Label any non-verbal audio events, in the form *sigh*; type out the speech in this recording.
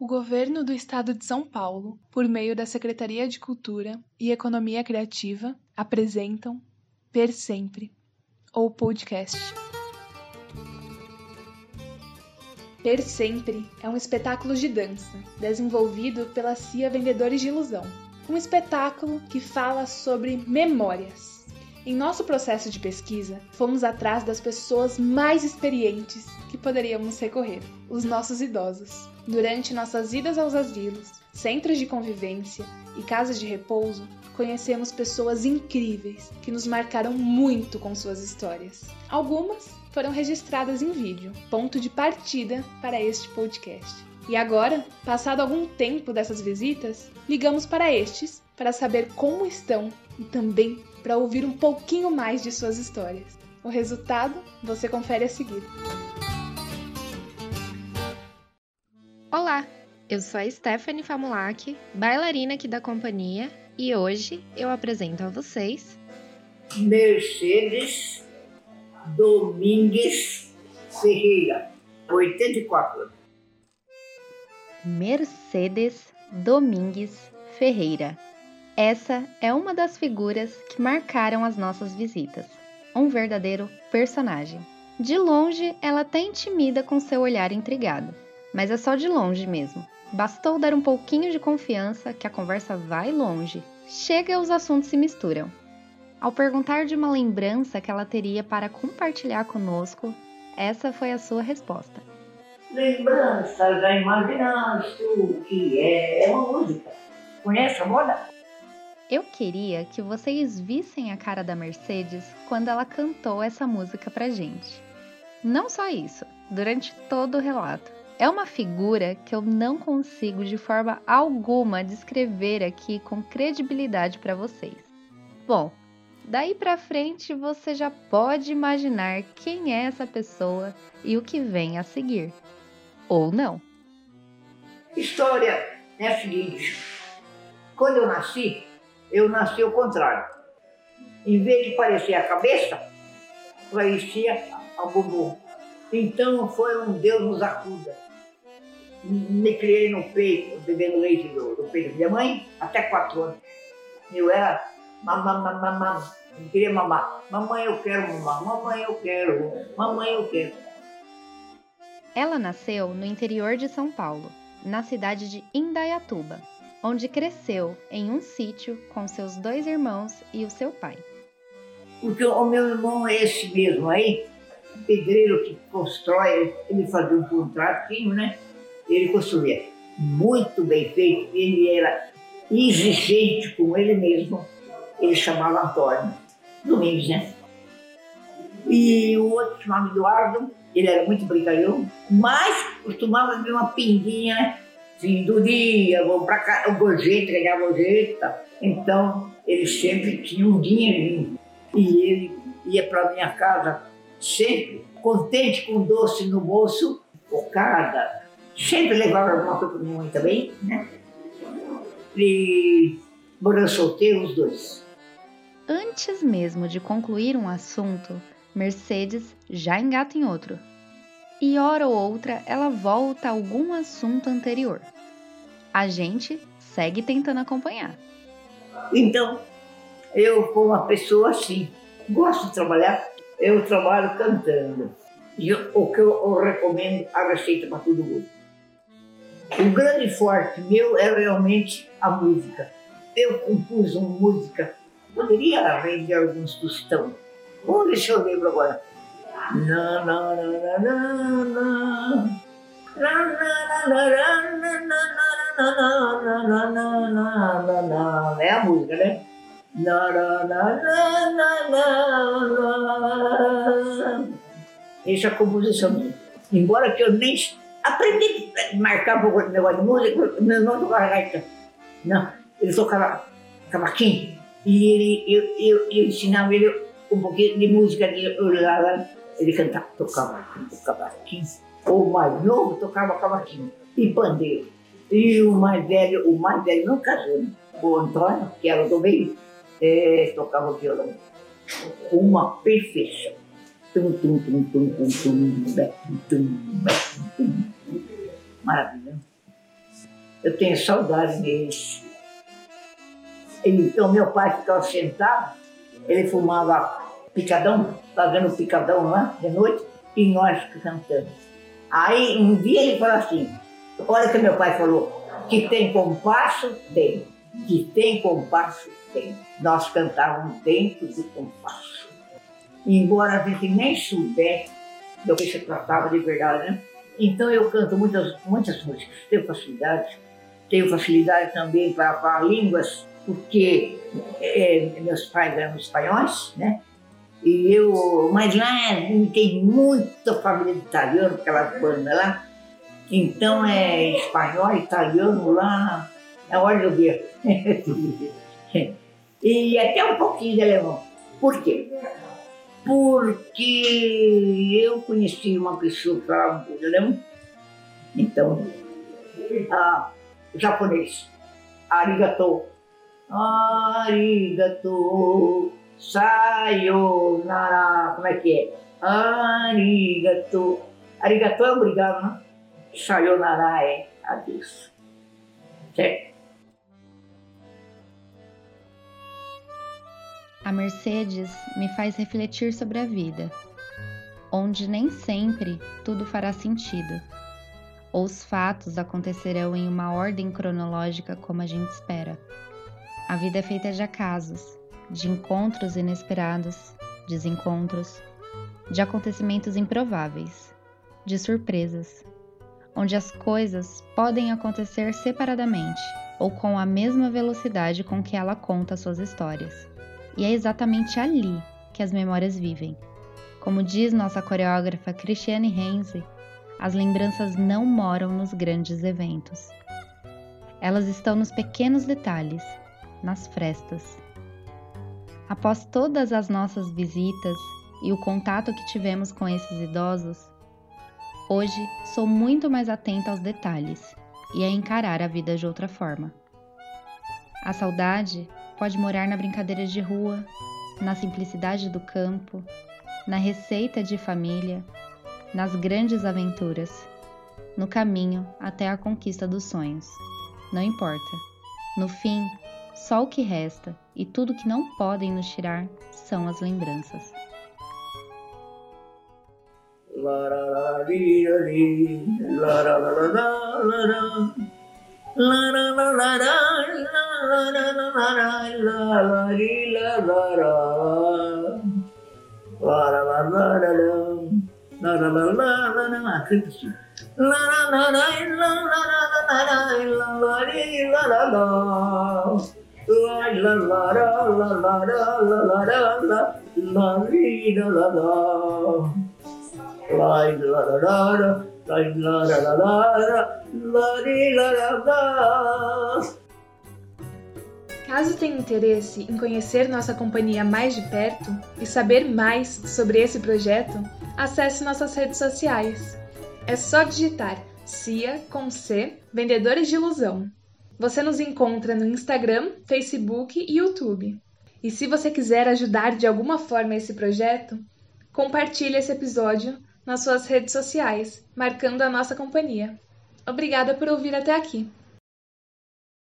O governo do estado de São Paulo, por meio da Secretaria de Cultura e Economia Criativa, apresentam Per Sempre, ou podcast. Per Sempre é um espetáculo de dança desenvolvido pela CIA Vendedores de Ilusão. Um espetáculo que fala sobre memórias em nosso processo de pesquisa, fomos atrás das pessoas mais experientes que poderíamos recorrer, os nossos idosos. Durante nossas idas aos asilos, centros de convivência e casas de repouso, conhecemos pessoas incríveis que nos marcaram muito com suas histórias. Algumas foram registradas em vídeo, ponto de partida para este podcast. E agora, passado algum tempo dessas visitas, ligamos para estes para saber como estão e também para ouvir um pouquinho mais de suas histórias. O resultado você confere a seguir. Olá, eu sou a Stephanie Famulak, bailarina aqui da companhia, e hoje eu apresento a vocês Mercedes Domingues Ferreira, 84 anos. Mercedes Domingues Ferreira, essa é uma das figuras que marcaram as nossas visitas. Um verdadeiro personagem. De longe, ela até intimida com seu olhar intrigado, mas é só de longe mesmo. Bastou dar um pouquinho de confiança que a conversa vai longe. Chega e os assuntos se misturam. Ao perguntar de uma lembrança que ela teria para compartilhar conosco, essa foi a sua resposta. Lembrança da imaginação que é uma música. Conhece a moda? Queria que vocês vissem a cara da Mercedes quando ela cantou essa música pra gente. Não só isso, durante todo o relato. É uma figura que eu não consigo de forma alguma descrever aqui com credibilidade para vocês. Bom, daí para frente você já pode imaginar quem é essa pessoa e o que vem a seguir. Ou não. História é a seguinte: quando eu nasci, eu nasci ao contrário. Em vez de parecer a cabeça, parecia a bumbum. Então foi um Deus nos acuda. Me criei no peito, bebendo leite do, do peito da minha mãe, até quatro anos. Eu era mamãe, mamãe, eu queria mamar. Mamãe, eu quero mamar. Mamãe, eu quero. Mamãe, eu quero. Ela nasceu no interior de São Paulo, na cidade de Indaiatuba, onde cresceu em um sítio com seus dois irmãos e o seu pai. Porque o meu irmão é esse mesmo aí, pedreiro que constrói, ele fazia um contratinho, né? Ele construía muito bem feito, ele era exigente com ele mesmo. Ele chamava Antônio Domingos, né? E o outro chamava Eduardo, ele era muito brincalhão, mas costumava ver uma pinguinha, né? Fim do dia, vou para cá, gorjeta, ganhar gorjeta. Então, ele sempre tinha um dinheirinho. E ele ia para minha casa sempre contente com doce no bolso, focada. Sempre levava alguma coisa para minha mãe também, né? E morando solteiro os dois. Antes mesmo de concluir um assunto, Mercedes já engata em outro e hora ou outra ela volta a algum assunto anterior. A gente segue tentando acompanhar. Então, eu, como uma pessoa assim, gosto de trabalhar, eu trabalho cantando. E o que eu, eu recomendo, a receita para todo mundo. O grande forte meu é realmente a música. Eu compus uma música, poderia render alguns tostão. Vamos ver se eu lembro agora. É a música, né? Essa é a composição minha. Embora que eu nem aprendi a marcar um pouco de negócio de música, meu irmão tocava gaita. Não, ele tocava cavaquinho e ele, eu, eu, eu ensinava ele um pouquinho de música de lá, lá ele cantava, tocava cavaquinho. O mais novo tocava cavaquinho e pandeiro. E o mais velho, o mais velho não casou, né? O Antônio, que era do meio, é, tocava violão. Uma perfeição. Tum, tum, tum, tum, tum, tum, tum, tum, tum. Maravilha. Eu tenho saudade deles. Então meu pai ficava sentado, ele fumava picadão, fazendo picadão lá de noite, e nós cantando. Aí um dia ele falou assim, olha que meu pai falou, que tem compasso, tem. Que tem compasso, tem. Nós cantávamos dentro do compasso. Embora a gente nem soubesse do que se tratava de verdade, né? Então eu canto muitas, muitas músicas, tenho facilidade, tenho facilidade também para falar línguas, porque é, meus pais eram espanhóis, né? E eu, mas lá tem muita família de italiano, aquelas bandas lá. Então é espanhol, italiano lá, é de ver. *laughs* e até um pouquinho de alemão. Por quê? Porque eu conheci uma pessoa que falava de alemão. Então, ah, japonês, arigato. Arigato, sayonara, como é que é? Arigato. Arigato é obrigado, né? Sayonara é adeus. Certo? A Mercedes me faz refletir sobre a vida, onde nem sempre tudo fará sentido, ou os fatos acontecerão em uma ordem cronológica como a gente espera. A vida é feita de acasos, de encontros inesperados, desencontros, de acontecimentos improváveis, de surpresas, onde as coisas podem acontecer separadamente ou com a mesma velocidade com que ela conta suas histórias. E é exatamente ali que as memórias vivem. Como diz nossa coreógrafa Cristiane Renzi, as lembranças não moram nos grandes eventos. Elas estão nos pequenos detalhes, nas frestas. Após todas as nossas visitas e o contato que tivemos com esses idosos, hoje sou muito mais atenta aos detalhes e a encarar a vida de outra forma. A saudade pode morar na brincadeira de rua, na simplicidade do campo, na receita de família, nas grandes aventuras, no caminho até a conquista dos sonhos. Não importa. No fim, só o que resta e tudo que não podem nos tirar são as lembranças. Caso tenha interesse em conhecer nossa companhia mais de perto e saber mais sobre esse projeto, acesse nossas redes sociais. É só digitar CIA com C Vendedores de Ilusão. Você nos encontra no Instagram, Facebook e YouTube. E se você quiser ajudar de alguma forma esse projeto, compartilhe esse episódio nas suas redes sociais, marcando a nossa companhia. Obrigada por ouvir até aqui.